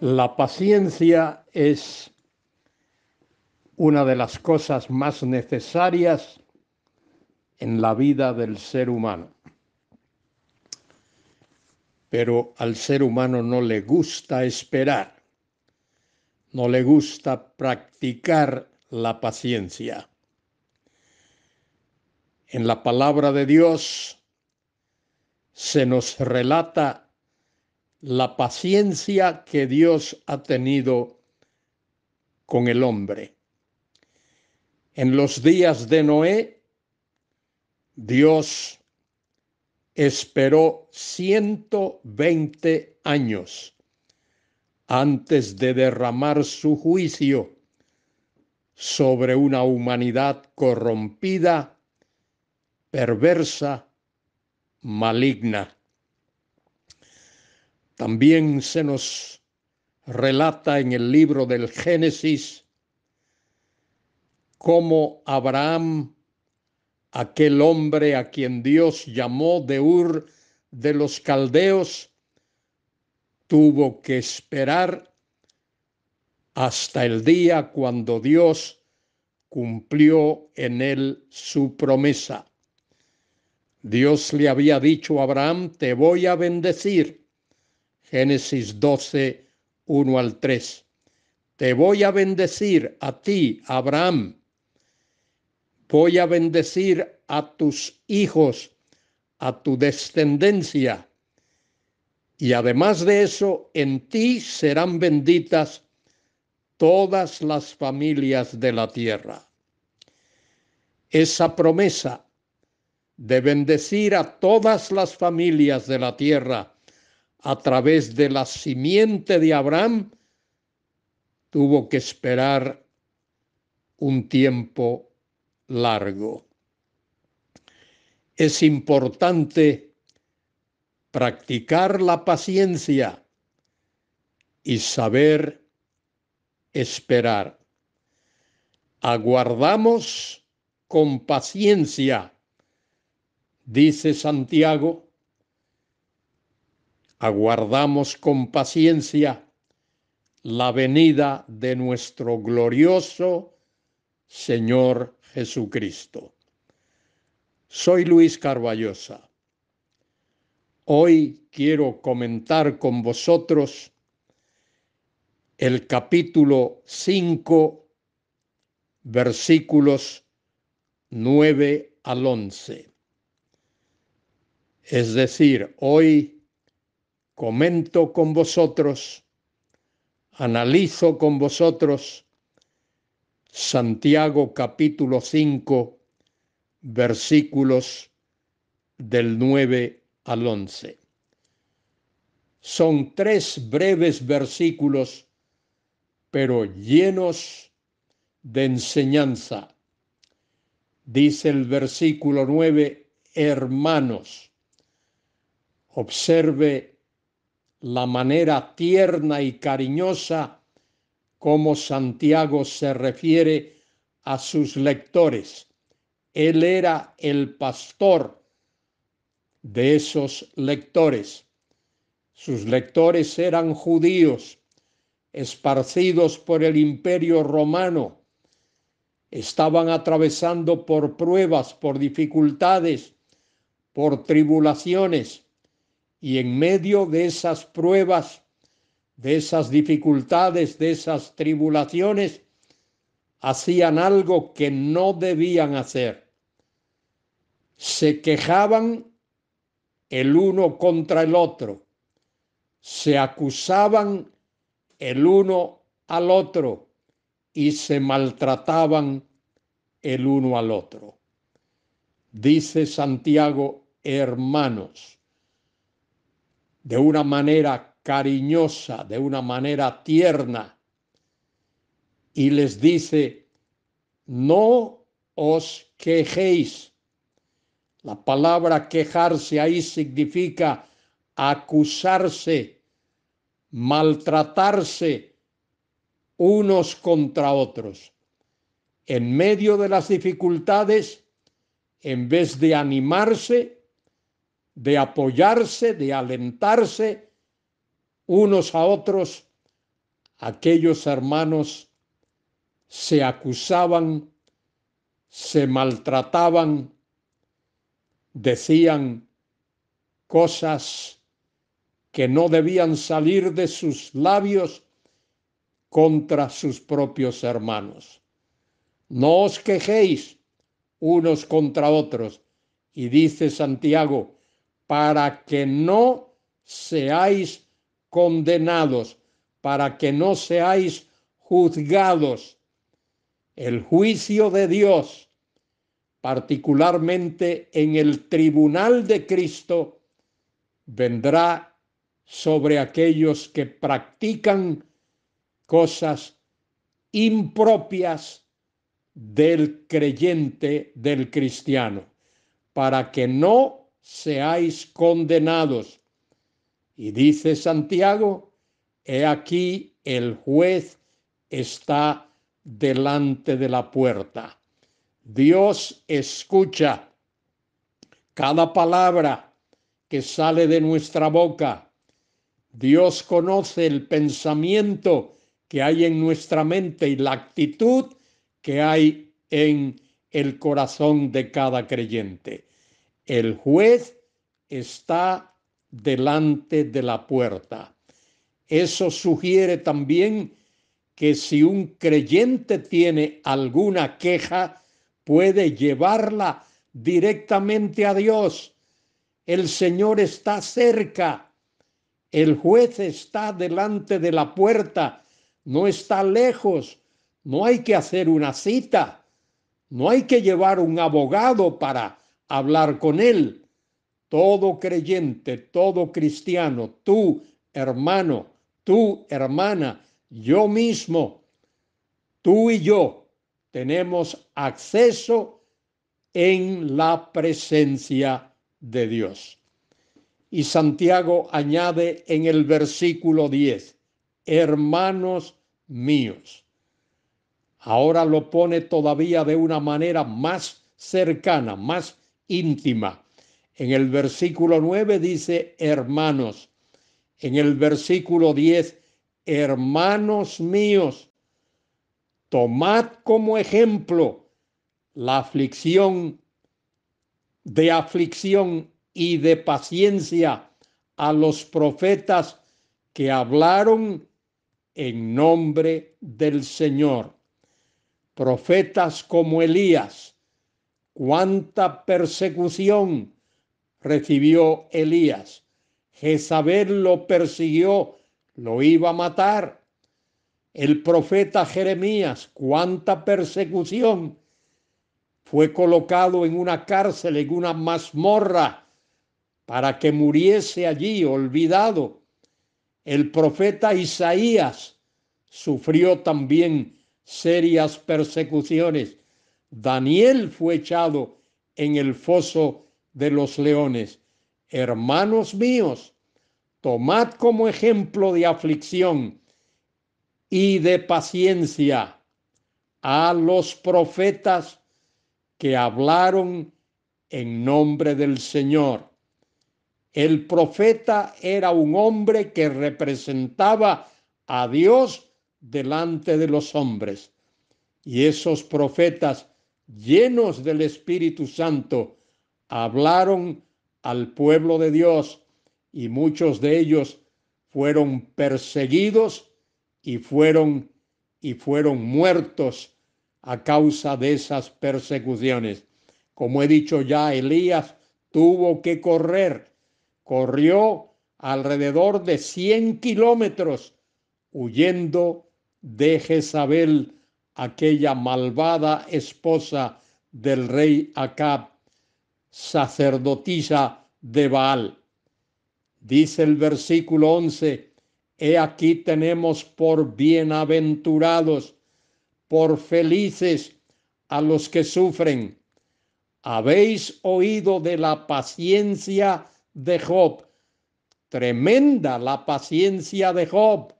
La paciencia es una de las cosas más necesarias en la vida del ser humano. Pero al ser humano no le gusta esperar, no le gusta practicar la paciencia. En la palabra de Dios se nos relata la paciencia que Dios ha tenido con el hombre. En los días de Noé, Dios esperó 120 años antes de derramar su juicio sobre una humanidad corrompida, perversa, maligna. También se nos relata en el libro del Génesis cómo Abraham, aquel hombre a quien Dios llamó de Ur de los Caldeos, tuvo que esperar hasta el día cuando Dios cumplió en él su promesa. Dios le había dicho a Abraham, te voy a bendecir Génesis 12, 1 al 3. Te voy a bendecir a ti, Abraham. Voy a bendecir a tus hijos, a tu descendencia. Y además de eso, en ti serán benditas todas las familias de la tierra. Esa promesa de bendecir a todas las familias de la tierra a través de la simiente de Abraham, tuvo que esperar un tiempo largo. Es importante practicar la paciencia y saber esperar. Aguardamos con paciencia, dice Santiago, aguardamos con paciencia la venida de nuestro glorioso Señor Jesucristo. Soy Luis Carballosa. Hoy quiero comentar con vosotros el capítulo 5, versículos 9 al 11. Es decir, hoy comento con vosotros, analizo con vosotros Santiago capítulo 5, versículos del 9 al 11. Son tres breves versículos, pero llenos de enseñanza. Dice el versículo 9, hermanos, observe la manera tierna y cariñosa como Santiago se refiere a sus lectores. Él era el pastor de esos lectores. Sus lectores eran judíos, esparcidos por el imperio romano. Estaban atravesando por pruebas, por dificultades, por tribulaciones y en medio de esas pruebas, de esas dificultades, de esas tribulaciones, hacían algo que no debían hacer. Se quejaban el uno contra el otro, se acusaban el uno al otro y se maltrataban el uno al otro. Dice Santiago, hermanos, de una manera cariñosa, de una manera tierna, y les dice, no os quejéis. La palabra quejarse ahí significa acusarse, maltratarse unos contra otros. En medio de las dificultades, en vez de animarse, de apoyarse, de alentarse unos a otros, aquellos hermanos se acusaban, se maltrataban, decían cosas que no debían salir de sus labios contra sus propios hermanos. No os quejéis unos contra otros. Y dice Santiago, para que no seáis condenados, para que no seáis juzgados. El juicio de Dios, particularmente en el tribunal de Cristo, vendrá sobre aquellos que practican cosas impropias del creyente, del cristiano, para que no seáis condenados. Y dice Santiago, he aquí el juez está delante de la puerta. Dios escucha cada palabra que sale de nuestra boca. Dios conoce el pensamiento que hay en nuestra mente y la actitud que hay en el corazón de cada creyente. El juez está delante de la puerta. Eso sugiere también que si un creyente tiene alguna queja, puede llevarla directamente a Dios. El Señor está cerca. El juez está delante de la puerta no está lejos, no hay que hacer una cita, no hay que llevar un abogado para hablar con él. Todo creyente, todo cristiano, tú hermano, tú hermana, yo mismo, tú y yo tenemos acceso en la presencia de Dios. Y Santiago añade en el versículo 10, hermanos míos. Ahora lo pone todavía de una manera más cercana, más íntima. En el versículo 9 dice hermanos. En el versículo 10, hermanos míos, tomad como ejemplo la aflicción de aflicción y de paciencia a los profetas que hablaron en nombre del Señor. Profetas como Elías, cuánta persecución recibió Elías. Jezabel lo persiguió, lo iba a matar. El profeta Jeremías, cuánta persecución. Fue colocado en una cárcel, en una mazmorra, para que muriese allí olvidado el profeta Isaías sufrió también serias persecuciones. Daniel fue echado en el foso de los leones. Hermanos míos, tomad como ejemplo de aflicción y de paciencia a los profetas que hablaron en nombre del Señor. El profeta era un hombre que representaba a Dios delante de los hombres. Y esos profetas llenos del Espíritu Santo hablaron al pueblo de Dios y muchos de ellos fueron perseguidos y fueron y fueron muertos a causa de esas persecuciones. Como he dicho ya, Elías tuvo que correr corrió alrededor de 100 kilómetros huyendo de Jezabel, aquella malvada esposa del rey Acab, sacerdotisa de Baal. Dice el versículo 11, He aquí tenemos por bienaventurados, por felices a los que sufren. Habéis oído de la paciencia de Job. Tremenda la paciencia de Job.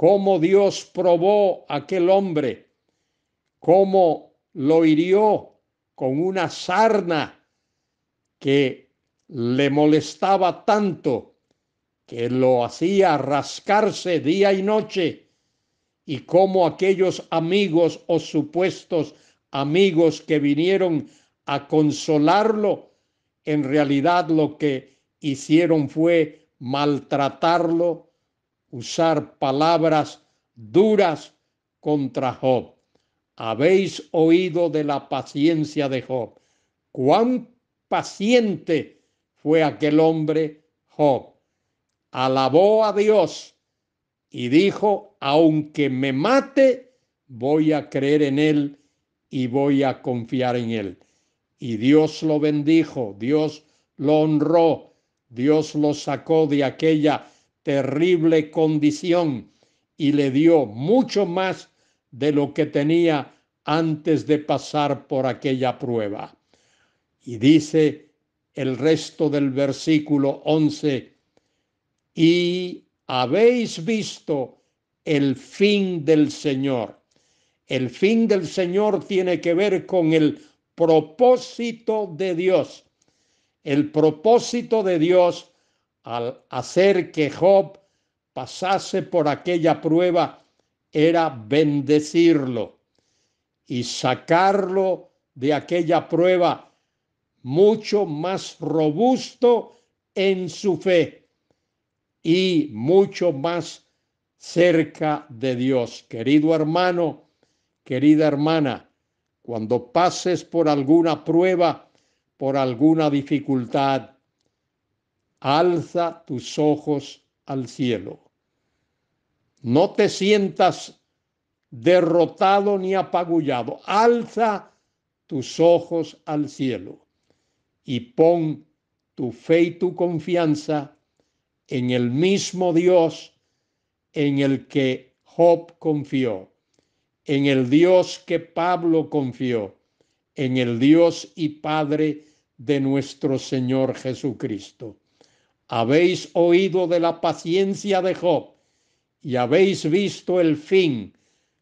Cómo Dios probó a aquel hombre. Cómo lo hirió con una sarna que le molestaba tanto que lo hacía rascarse día y noche y cómo aquellos amigos o supuestos amigos que vinieron a consolarlo, en realidad lo que hicieron fue maltratarlo, usar palabras duras contra Job. Habéis oído de la paciencia de Job. Cuán paciente fue aquel hombre Job. Alabó a Dios y dijo, aunque me mate, voy a creer en él y voy a confiar en él. Y Dios lo bendijo, Dios lo honró, Dios lo sacó de aquella terrible condición y le dio mucho más de lo que tenía antes de pasar por aquella prueba. Y dice el resto del versículo 11, y habéis visto el fin del Señor. El fin del Señor tiene que ver con el propósito de Dios. El propósito de Dios al hacer que Job pasase por aquella prueba era bendecirlo y sacarlo de aquella prueba mucho más robusto en su fe y mucho más cerca de Dios. Querido hermano, querida hermana, cuando pases por alguna prueba, por alguna dificultad, alza tus ojos al cielo. No te sientas derrotado ni apagullado. Alza tus ojos al cielo y pon tu fe y tu confianza en el mismo Dios en el que Job confió en el Dios que Pablo confió, en el Dios y Padre de nuestro Señor Jesucristo. Habéis oído de la paciencia de Job y habéis visto el fin,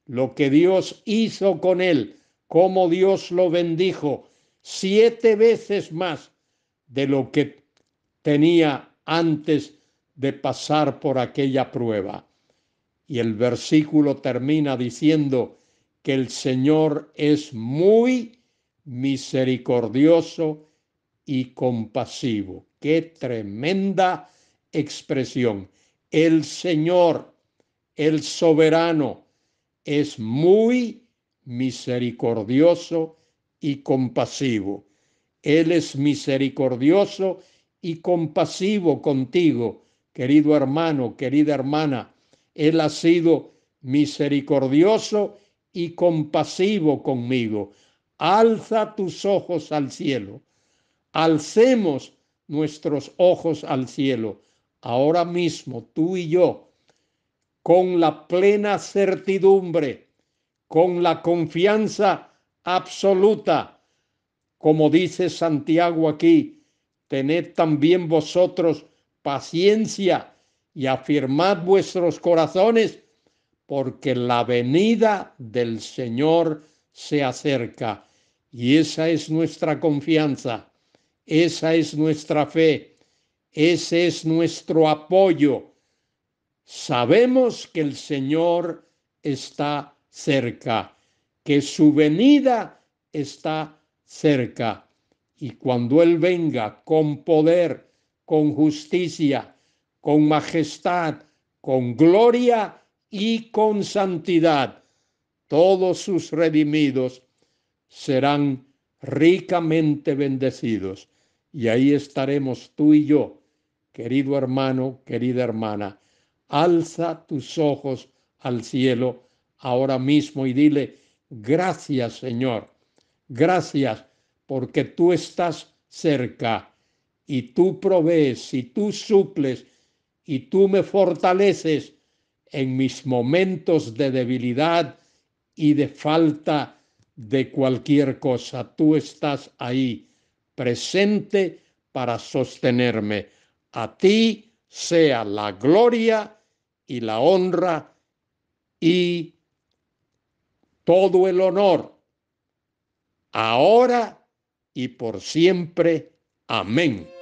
lo que Dios hizo con él, cómo Dios lo bendijo siete veces más de lo que tenía antes de pasar por aquella prueba. Y el versículo termina diciendo, que el Señor es muy misericordioso y compasivo. Qué tremenda expresión. El Señor, el soberano, es muy misericordioso y compasivo. Él es misericordioso y compasivo contigo, querido hermano, querida hermana. Él ha sido misericordioso y compasivo conmigo. Alza tus ojos al cielo. Alcemos nuestros ojos al cielo. Ahora mismo, tú y yo, con la plena certidumbre, con la confianza absoluta, como dice Santiago aquí, tened también vosotros paciencia y afirmad vuestros corazones porque la venida del Señor se acerca. Y esa es nuestra confianza, esa es nuestra fe, ese es nuestro apoyo. Sabemos que el Señor está cerca, que su venida está cerca. Y cuando Él venga con poder, con justicia, con majestad, con gloria, y con santidad, todos sus redimidos serán ricamente bendecidos. Y ahí estaremos tú y yo, querido hermano, querida hermana. Alza tus ojos al cielo ahora mismo y dile, gracias Señor, gracias porque tú estás cerca y tú provees y tú suples y tú me fortaleces en mis momentos de debilidad y de falta de cualquier cosa. Tú estás ahí, presente para sostenerme. A ti sea la gloria y la honra y todo el honor, ahora y por siempre. Amén.